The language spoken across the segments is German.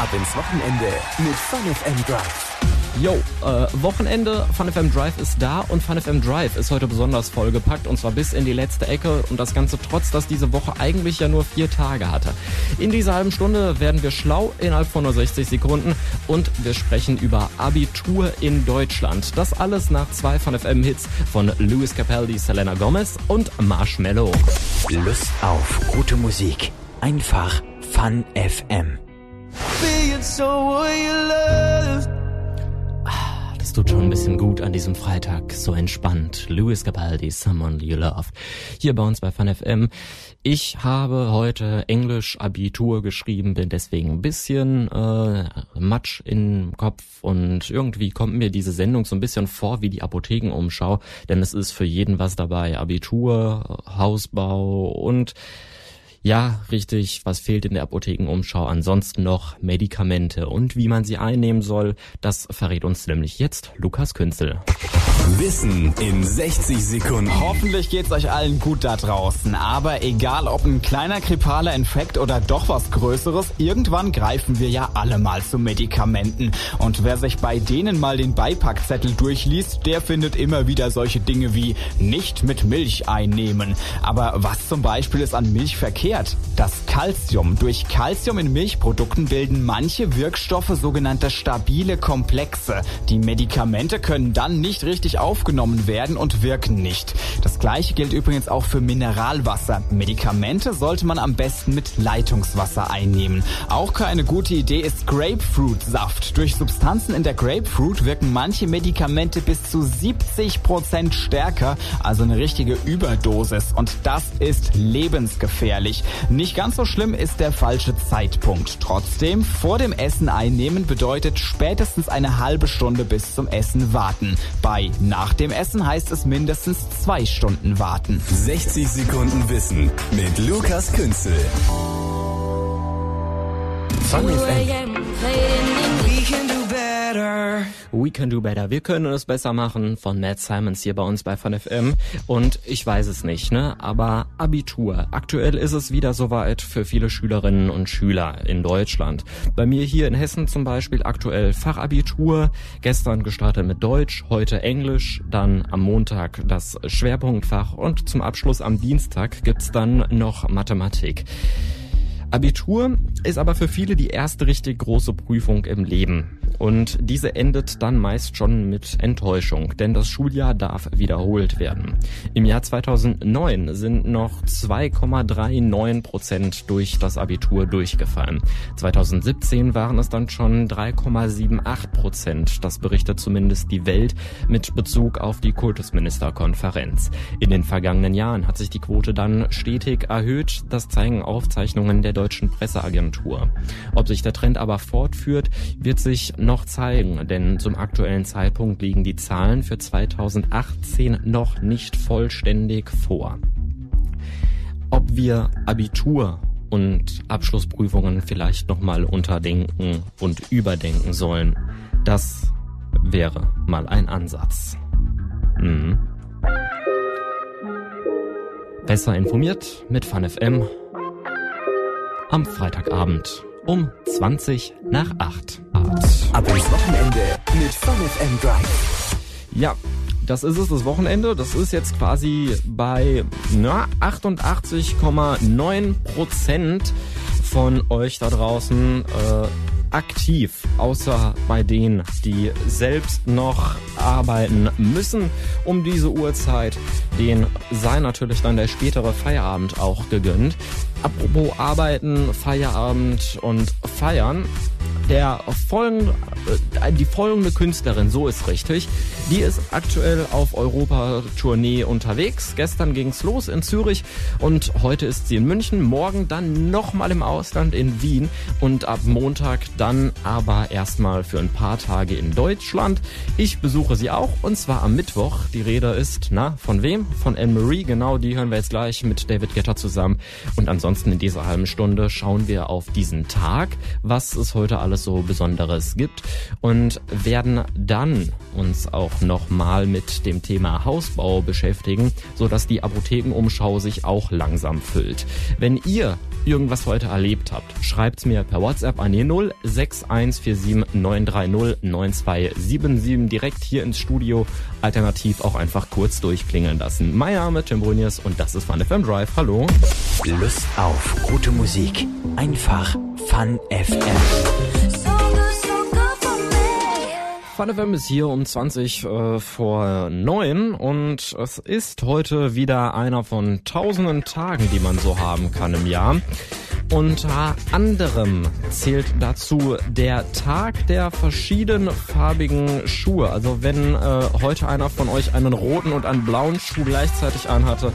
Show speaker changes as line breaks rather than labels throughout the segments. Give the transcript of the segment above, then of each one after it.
Ab ins Wochenende mit FunFM Drive.
Yo, äh, Wochenende, FunFM Drive ist da und FunFM Drive ist heute besonders vollgepackt und zwar bis in die letzte Ecke und das Ganze trotz, dass diese Woche eigentlich ja nur vier Tage hatte. In dieser halben Stunde werden wir schlau innerhalb von nur 60 Sekunden und wir sprechen über Abitur in Deutschland. Das alles nach zwei FunFM Hits von Louis Capaldi, Selena Gomez und Marshmallow.
Lust auf gute Musik. Einfach Fun
Es tut schon ein bisschen gut an diesem Freitag, so entspannt. Louis Capaldi, Someone You Love. Hier bei uns bei FunFM. Ich habe heute Englisch Abitur geschrieben, bin deswegen ein bisschen äh, Matsch im Kopf und irgendwie kommt mir diese Sendung so ein bisschen vor wie die Apothekenumschau, denn es ist für jeden was dabei. Abitur, Hausbau und ja, richtig. Was fehlt in der Apothekenumschau? Ansonsten noch Medikamente und wie man sie einnehmen soll. Das verrät uns nämlich jetzt Lukas Künzel.
Wissen in 60 Sekunden.
Hoffentlich geht's euch allen gut da draußen. Aber egal ob ein kleiner grippaler Infekt oder doch was Größeres, irgendwann greifen wir ja alle mal zu Medikamenten. Und wer sich bei denen mal den Beipackzettel durchliest, der findet immer wieder solche Dinge wie nicht mit Milch einnehmen. Aber was zum Beispiel ist an Milch verkehrt? das Calcium. Durch Calcium in Milchprodukten bilden manche Wirkstoffe sogenannte stabile Komplexe. Die Medikamente können dann nicht richtig aufgenommen werden und wirken nicht. Das gleiche gilt übrigens auch für Mineralwasser. Medikamente sollte man am besten mit Leitungswasser einnehmen. Auch keine gute Idee ist Grapefruitsaft. Durch Substanzen in der Grapefruit wirken manche Medikamente bis zu 70 Prozent stärker, also eine richtige Überdosis. Und das ist lebensgefährlich. Nicht ganz so schlimm ist der falsche Zeitpunkt. Trotzdem, vor dem Essen einnehmen bedeutet spätestens eine halbe Stunde bis zum Essen warten. Bei nach dem Essen heißt es mindestens zwei Stunden warten.
60 Sekunden Wissen mit Lukas Künzel. Fun
We Can Do Better. Wir können es besser machen von Matt Simons hier bei uns bei FunFM. Und ich weiß es nicht, ne? Aber Abitur. Aktuell ist es wieder soweit für viele Schülerinnen und Schüler in Deutschland. Bei mir hier in Hessen zum Beispiel aktuell Fachabitur. Gestern gestartet mit Deutsch, heute Englisch, dann am Montag das Schwerpunktfach und zum Abschluss am Dienstag gibt's dann noch Mathematik. Abitur ist aber für viele die erste richtig große Prüfung im Leben. Und diese endet dann meist schon mit Enttäuschung, denn das Schuljahr darf wiederholt werden. Im Jahr 2009 sind noch 2,39 Prozent durch das Abitur durchgefallen. 2017 waren es dann schon 3,78 Prozent. Das berichtet zumindest die Welt mit Bezug auf die Kultusministerkonferenz. In den vergangenen Jahren hat sich die Quote dann stetig erhöht. Das zeigen Aufzeichnungen der deutschen Presseagentur. Ob sich der Trend aber fortführt, wird sich noch zeigen, denn zum aktuellen Zeitpunkt liegen die Zahlen für 2018 noch nicht vollständig vor. Ob wir Abitur und Abschlussprüfungen vielleicht nochmal unterdenken und überdenken sollen, das wäre mal ein Ansatz. Mhm. Besser informiert mit FunFM am Freitagabend um 20 nach 8.
Ab ins Wochenende mit FunFM Drive.
Ja, das ist es, das Wochenende. Das ist jetzt quasi bei 88,9 Prozent von euch da draußen äh, aktiv, außer bei denen, die selbst noch arbeiten müssen um diese Uhrzeit. Den sei natürlich dann der spätere Feierabend auch gegönnt. Apropos Arbeiten, Feierabend und Feiern. Der folgende, äh, die folgende Künstlerin, so ist richtig, die ist aktuell auf Europa-Tournee unterwegs. Gestern ging's los in Zürich und heute ist sie in München. Morgen dann nochmal im Ausland in Wien und ab Montag dann aber erstmal für ein paar Tage in Deutschland. Ich besuche sie auch und zwar am Mittwoch. Die Rede ist, na, von wem? Von Anne-Marie, genau, die hören wir jetzt gleich mit David Getter zusammen. Und ansonsten in dieser halben Stunde schauen wir auf diesen Tag, was es heute alles es so Besonderes gibt und werden dann uns auch nochmal mit dem Thema Hausbau beschäftigen, so dass die Apothekenumschau sich auch langsam füllt. Wenn ihr irgendwas heute erlebt habt, schreibt's mir per WhatsApp an die 06147 930 9277 direkt hier ins Studio, alternativ auch einfach kurz durchklingeln lassen. Mein Name Tim Bruniers und das ist Fun FM Drive. Hallo.
Lust auf gute Musik. Einfach Fun FM.
Fun FM ist hier um 20 äh, vor 9 und es ist heute wieder einer von tausenden Tagen, die man so haben kann im Jahr. Unter anderem zählt dazu der Tag der verschiedenfarbigen Schuhe. Also wenn äh, heute einer von euch einen roten und einen blauen Schuh gleichzeitig anhatte,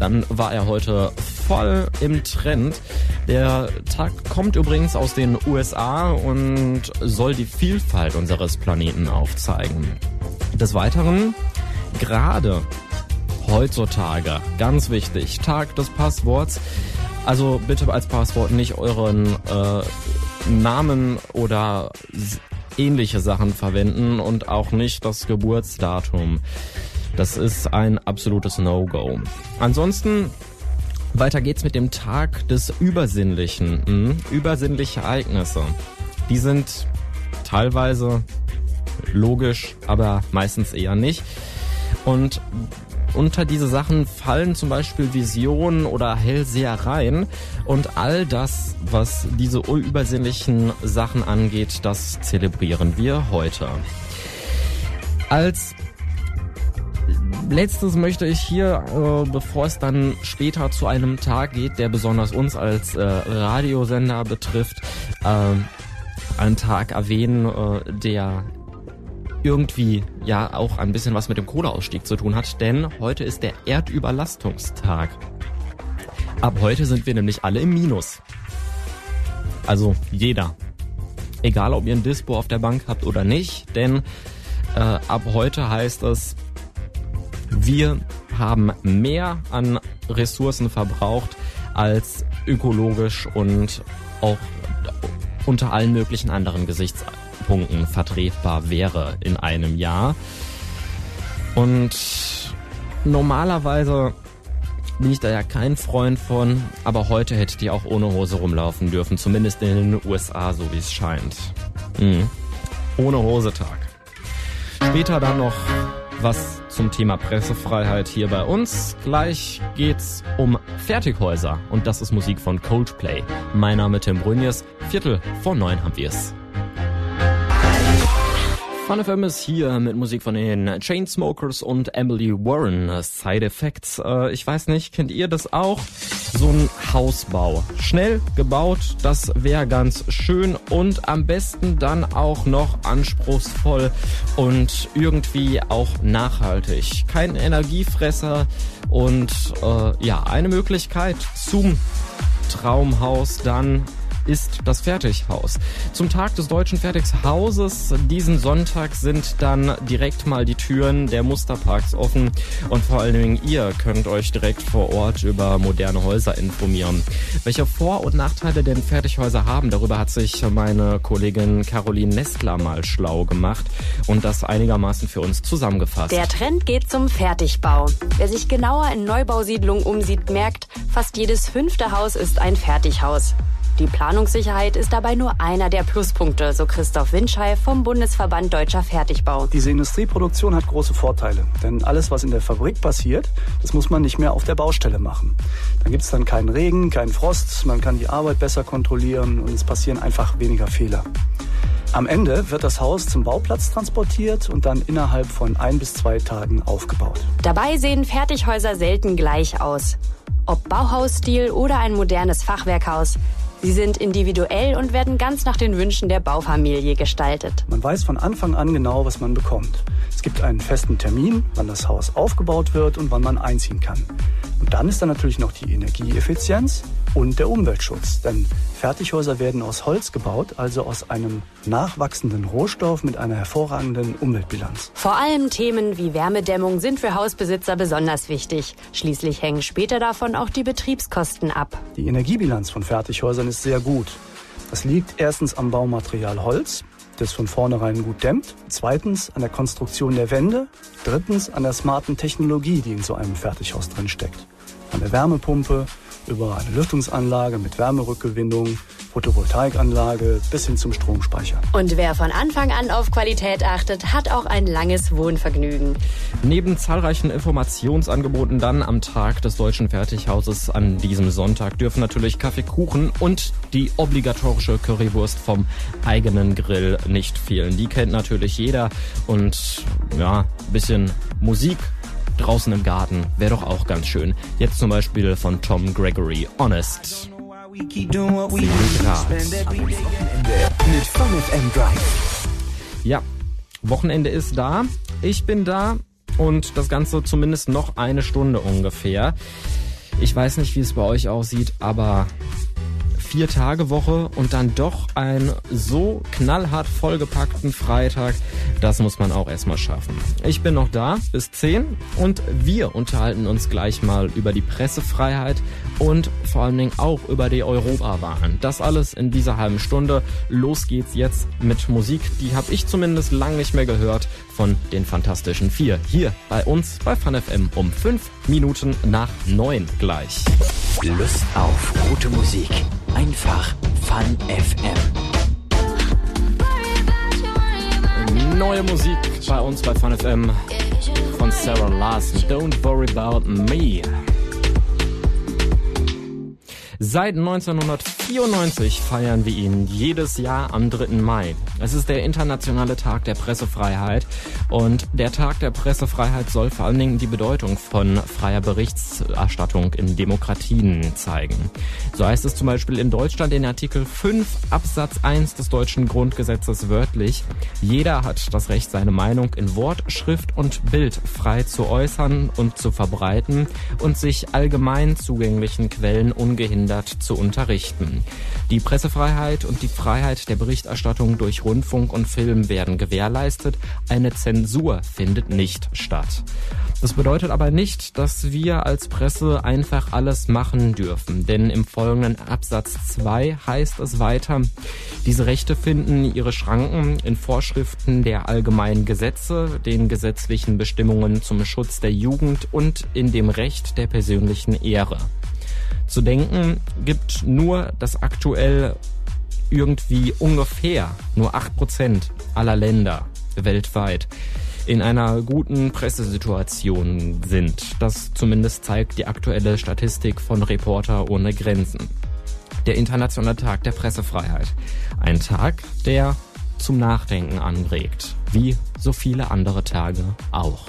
dann war er heute voll im Trend. Der Tag kommt übrigens aus den USA und soll die Vielfalt unseres Planeten aufzeigen. Des Weiteren, gerade heutzutage, ganz wichtig, Tag des Passworts. Also bitte als Passwort nicht euren äh, Namen oder ähnliche Sachen verwenden und auch nicht das Geburtsdatum. Das ist ein absolutes No-Go. Ansonsten weiter geht's mit dem Tag des Übersinnlichen. Mhm. Übersinnliche Ereignisse. Die sind teilweise logisch, aber meistens eher nicht. Und unter diese Sachen fallen zum Beispiel Visionen oder Hellsehereien und all das, was diese übersinnlichen Sachen angeht, das zelebrieren wir heute. Als letztes möchte ich hier, äh, bevor es dann später zu einem Tag geht, der besonders uns als äh, Radiosender betrifft, äh, einen Tag erwähnen, äh, der irgendwie ja auch ein bisschen was mit dem Kohleausstieg zu tun hat, denn heute ist der Erdüberlastungstag. Ab heute sind wir nämlich alle im Minus. Also jeder. Egal ob ihr ein Dispo auf der Bank habt oder nicht, denn äh, ab heute heißt es, wir haben mehr an Ressourcen verbraucht als ökologisch und auch unter allen möglichen anderen Gesichtspunkten vertretbar wäre in einem Jahr. Und normalerweise bin ich da ja kein Freund von, aber heute hättet ihr auch ohne Hose rumlaufen dürfen, zumindest in den USA, so wie es scheint. Mhm. Ohne Hose Tag. Später dann noch was zum Thema Pressefreiheit hier bei uns. Gleich geht's um Fertighäuser und das ist Musik von Coldplay. Mein Name Tim Brünjes. Viertel vor neun haben wir's. Fun FM ist hier mit Musik von den Chainsmokers und Emily Warren. Side Effects. Äh, ich weiß nicht, kennt ihr das auch? So ein Hausbau. Schnell gebaut, das wäre ganz schön und am besten dann auch noch anspruchsvoll und irgendwie auch nachhaltig. Kein Energiefresser und äh, ja, eine Möglichkeit zum Traumhaus dann ist das Fertighaus. Zum Tag des deutschen Fertighauses diesen Sonntag sind dann direkt mal die Türen der Musterparks offen und vor allen Dingen ihr könnt euch direkt vor Ort über moderne Häuser informieren. Welche Vor- und Nachteile denn Fertighäuser haben, darüber hat sich meine Kollegin Caroline Nestler mal schlau gemacht und das einigermaßen für uns zusammengefasst.
Der Trend geht zum Fertigbau. Wer sich genauer in Neubausiedlungen umsieht, merkt, fast jedes fünfte Haus ist ein Fertighaus. Die Planungssicherheit ist dabei nur einer der Pluspunkte, so Christoph Winschei vom Bundesverband Deutscher Fertigbau.
Diese Industrieproduktion hat große Vorteile, denn alles, was in der Fabrik passiert, das muss man nicht mehr auf der Baustelle machen. Dann gibt es dann keinen Regen, keinen Frost, man kann die Arbeit besser kontrollieren und es passieren einfach weniger Fehler. Am Ende wird das Haus zum Bauplatz transportiert und dann innerhalb von ein bis zwei Tagen aufgebaut.
Dabei sehen Fertighäuser selten gleich aus. Ob Bauhausstil oder ein modernes Fachwerkhaus, Sie sind individuell und werden ganz nach den Wünschen der Baufamilie gestaltet.
Man weiß von Anfang an genau, was man bekommt. Es gibt einen festen Termin, wann das Haus aufgebaut wird und wann man einziehen kann. Und dann ist da natürlich noch die Energieeffizienz und der Umweltschutz. Denn Fertighäuser werden aus Holz gebaut, also aus einem nachwachsenden Rohstoff mit einer hervorragenden Umweltbilanz.
Vor allem Themen wie Wärmedämmung sind für Hausbesitzer besonders wichtig. Schließlich hängen später davon auch die Betriebskosten ab.
Die Energiebilanz von Fertighäusern ist sehr gut. Das liegt erstens am Baumaterial Holz, das von vornherein gut dämmt. Zweitens an der Konstruktion der Wände. Drittens an der smarten Technologie, die in so einem Fertighaus drin steckt. An der Wärmepumpe über eine Lüftungsanlage mit Wärmerückgewinnung, Photovoltaikanlage bis hin zum Stromspeicher.
Und wer von Anfang an auf Qualität achtet, hat auch ein langes Wohnvergnügen.
Neben zahlreichen Informationsangeboten dann am Tag des Deutschen Fertighauses an diesem Sonntag dürfen natürlich Kaffeekuchen und die obligatorische Currywurst vom eigenen Grill nicht fehlen. Die kennt natürlich jeder und ja, bisschen Musik draußen im Garten wäre doch auch ganz schön. Jetzt zum Beispiel von Tom Gregory, Honest.
Mit FM Drive.
Ja, Wochenende ist da. Ich bin da und das Ganze zumindest noch eine Stunde ungefähr. Ich weiß nicht, wie es bei euch aussieht, aber vier Tage Woche und dann doch einen so knallhart vollgepackten Freitag, das muss man auch erstmal schaffen. Ich bin noch da bis 10 und wir unterhalten uns gleich mal über die Pressefreiheit und vor allen Dingen auch über die Europawahlen. Das alles in dieser halben Stunde. Los geht's jetzt mit Musik, die habe ich zumindest lange nicht mehr gehört von den Fantastischen Vier. Hier bei uns bei FanFM um 5 Minuten nach 9 gleich.
Lust auf gute Musik. Einfach Fun FM.
Neue Musik bei uns bei FanFM von Sarah Larson. Don't worry about me. Seit 1994 feiern wir ihn jedes Jahr am 3. Mai. Es ist der internationale Tag der Pressefreiheit und der Tag der Pressefreiheit soll vor allen Dingen die Bedeutung von freier Berichterstattung in Demokratien zeigen. So heißt es zum Beispiel in Deutschland in Artikel 5 Absatz 1 des deutschen Grundgesetzes wörtlich, jeder hat das Recht, seine Meinung in Wort, Schrift und Bild frei zu äußern und zu verbreiten und sich allgemein zugänglichen Quellen ungehindert zu unterrichten. Die Pressefreiheit und die Freiheit der Berichterstattung durch Rundfunk und Film werden gewährleistet. Eine Zensur findet nicht statt. Das bedeutet aber nicht, dass wir als Presse einfach alles machen dürfen, denn im folgenden Absatz 2 heißt es weiter, diese Rechte finden ihre Schranken in Vorschriften der allgemeinen Gesetze, den gesetzlichen Bestimmungen zum Schutz der Jugend und in dem Recht der persönlichen Ehre zu denken, gibt nur das aktuell irgendwie ungefähr nur acht Prozent aller Länder weltweit in einer guten Pressesituation sind. Das zumindest zeigt die aktuelle Statistik von Reporter ohne Grenzen. Der Internationale Tag der Pressefreiheit. Ein Tag, der zum Nachdenken anregt, wie so viele andere Tage auch.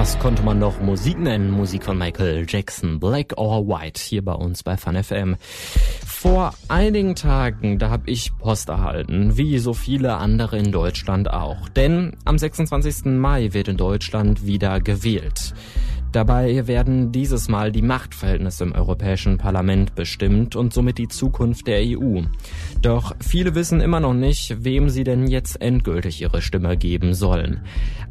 Das konnte man doch Musik nennen, Musik von Michael Jackson, Black or White, hier bei uns bei FunFM. Vor einigen Tagen, da habe ich Post erhalten, wie so viele andere in Deutschland auch. Denn am 26. Mai wird in Deutschland wieder gewählt. Dabei werden dieses Mal die Machtverhältnisse im Europäischen Parlament bestimmt und somit die Zukunft der EU. Doch viele wissen immer noch nicht, wem sie denn jetzt endgültig ihre Stimme geben sollen.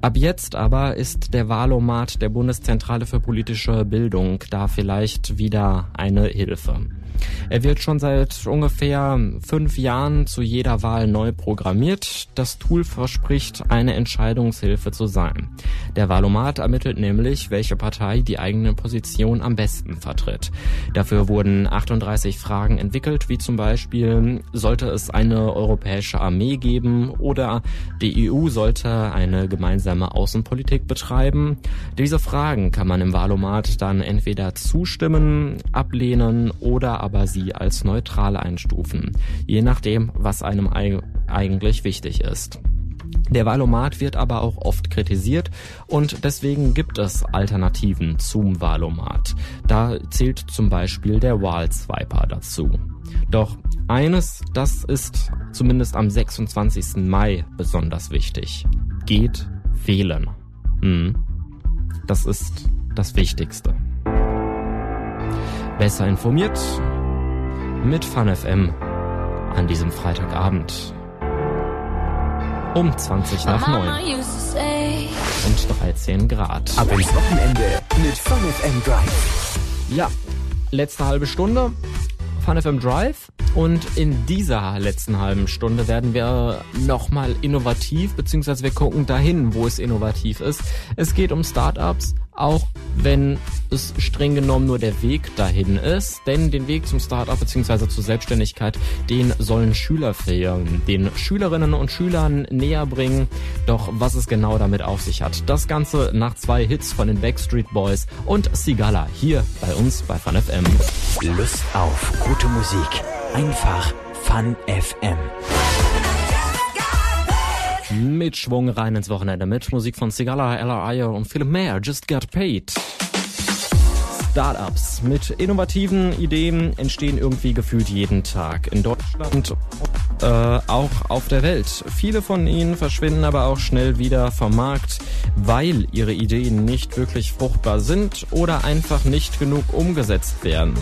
Ab jetzt aber ist der Wahlomat der Bundeszentrale für politische Bildung da vielleicht wieder eine Hilfe. Er wird schon seit ungefähr fünf Jahren zu jeder Wahl neu programmiert. Das Tool verspricht, eine Entscheidungshilfe zu sein. Der Wahlomat ermittelt nämlich, welche Partei die eigene Position am besten vertritt. Dafür wurden 38 Fragen entwickelt, wie zum Beispiel, sollte es eine europäische Armee geben oder die EU sollte eine gemeinsame Außenpolitik betreiben? Diese Fragen kann man im Wahlomat dann entweder zustimmen, ablehnen oder aber sie als neutral einstufen, je nachdem, was einem eigentlich wichtig ist. Der Valomat wird aber auch oft kritisiert und deswegen gibt es Alternativen zum Valomat. Da zählt zum Beispiel der Wahlswiper dazu. Doch eines, das ist zumindest am 26. Mai besonders wichtig. Geht wählen. Hm. Das ist das Wichtigste. Besser informiert mit FunFM an diesem Freitagabend. Um 20 nach 9 und 13 Grad.
Ab ins Wochenende mit FunFM Drive.
Ja, letzte halbe Stunde. FunFM Drive. Und in dieser letzten halben Stunde werden wir nochmal innovativ, beziehungsweise wir gucken dahin, wo es innovativ ist. Es geht um Startups, auch wenn es streng genommen nur der Weg dahin ist. Denn den Weg zum Startup bzw. zur Selbstständigkeit, den sollen Schülerferien den Schülerinnen und Schülern näher bringen. Doch was es genau damit auf sich hat, das Ganze nach zwei Hits von den Backstreet Boys und Sigala hier bei uns bei FunFM.
Lust auf gute Musik. Einfach Fun FM.
Mit Schwung rein ins Wochenende mit Musik von Sigala, Ella Ayer und viel mehr. Just Get Paid. Startups mit innovativen Ideen entstehen irgendwie gefühlt jeden Tag in Deutschland, äh, auch auf der Welt. Viele von ihnen verschwinden aber auch schnell wieder vom Markt, weil ihre Ideen nicht wirklich fruchtbar sind oder einfach nicht genug umgesetzt werden.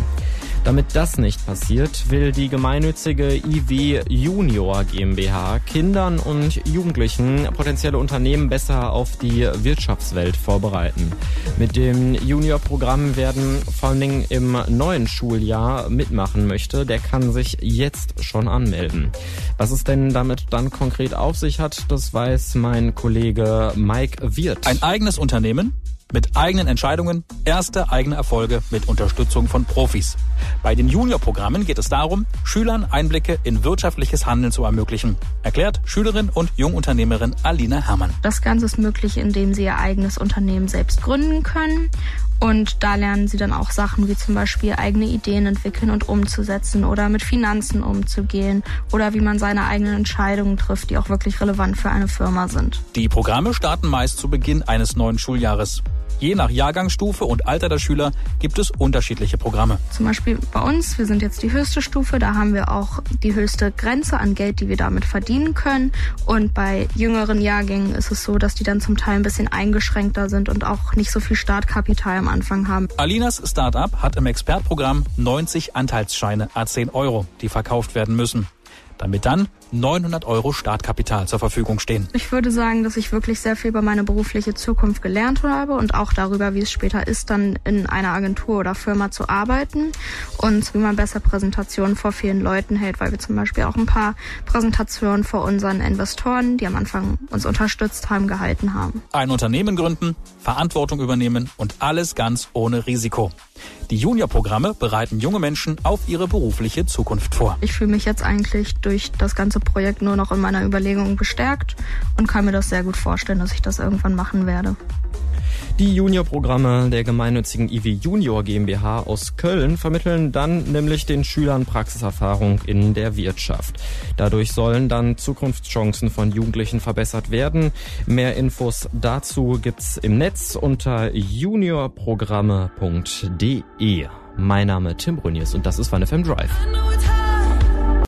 Damit das nicht passiert, will die gemeinnützige IW Junior GmbH Kindern und Jugendlichen potenzielle Unternehmen besser auf die Wirtschaftswelt vorbereiten. Mit dem Junior-Programm werden vor allen Dingen im neuen Schuljahr mitmachen möchte, der kann sich jetzt schon anmelden. Was es denn damit dann konkret auf sich hat, das weiß mein Kollege Mike Wirth.
Ein eigenes Unternehmen? Mit eigenen Entscheidungen, erste eigene Erfolge mit Unterstützung von Profis. Bei den Junior-Programmen geht es darum, Schülern Einblicke in wirtschaftliches Handeln zu ermöglichen, erklärt Schülerin und Jungunternehmerin Alina Herrmann.
Das Ganze ist möglich, indem sie ihr eigenes Unternehmen selbst gründen können und da lernen sie dann auch Sachen wie zum Beispiel eigene Ideen entwickeln und umzusetzen oder mit Finanzen umzugehen oder wie man seine eigenen Entscheidungen trifft, die auch wirklich relevant für eine Firma sind.
Die Programme starten meist zu Beginn eines neuen Schuljahres. Je nach Jahrgangsstufe und Alter der Schüler gibt es unterschiedliche Programme.
Zum Beispiel bei uns, wir sind jetzt die höchste Stufe, da haben wir auch die höchste Grenze an Geld, die wir damit verdienen können. Und bei jüngeren Jahrgängen ist es so, dass die dann zum Teil ein bisschen eingeschränkter sind und auch nicht so viel Startkapital am Anfang haben.
Alinas Startup hat im Expertprogramm 90 Anteilsscheine a 10 Euro, die verkauft werden müssen damit dann 900 Euro Startkapital zur Verfügung stehen.
Ich würde sagen, dass ich wirklich sehr viel über meine berufliche Zukunft gelernt habe und auch darüber, wie es später ist, dann in einer Agentur oder Firma zu arbeiten und wie man besser Präsentationen vor vielen Leuten hält, weil wir zum Beispiel auch ein paar Präsentationen vor unseren Investoren, die am Anfang uns unterstützt haben, gehalten haben.
Ein Unternehmen gründen, Verantwortung übernehmen und alles ganz ohne Risiko. Die Junior-Programme bereiten junge Menschen auf ihre berufliche Zukunft vor.
Ich fühle mich jetzt eigentlich durch das ganze Projekt nur noch in meiner Überlegung bestärkt und kann mir das sehr gut vorstellen, dass ich das irgendwann machen werde.
Die Juniorprogramme der gemeinnützigen IW Junior GmbH aus Köln vermitteln dann nämlich den Schülern Praxiserfahrung in der Wirtschaft. Dadurch sollen dann Zukunftschancen von Jugendlichen verbessert werden. Mehr Infos dazu gibt's im Netz unter juniorprogramme.de. Mein Name Tim Bruniers und das ist Van FM Drive.